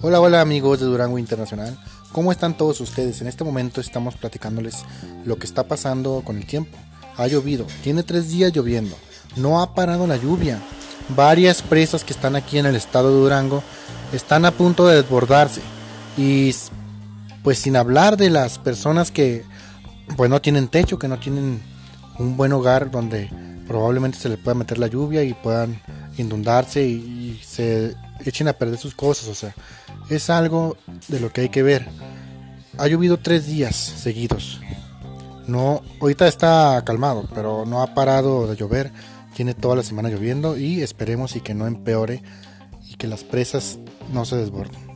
Hola, hola amigos de Durango Internacional. ¿Cómo están todos ustedes? En este momento estamos platicándoles lo que está pasando con el tiempo. Ha llovido, tiene tres días lloviendo. No ha parado la lluvia. Varias presas que están aquí en el estado de Durango están a punto de desbordarse. Y pues sin hablar de las personas que pues no tienen techo, que no tienen un buen hogar donde probablemente se les pueda meter la lluvia y puedan inundarse y, se echen a perder sus cosas. O sea, es algo de lo que hay que ver. Ha llovido tres días seguidos. No, ahorita está calmado, pero no ha parado de llover. Tiene toda la semana lloviendo y esperemos y que no empeore y que las presas no se desborden.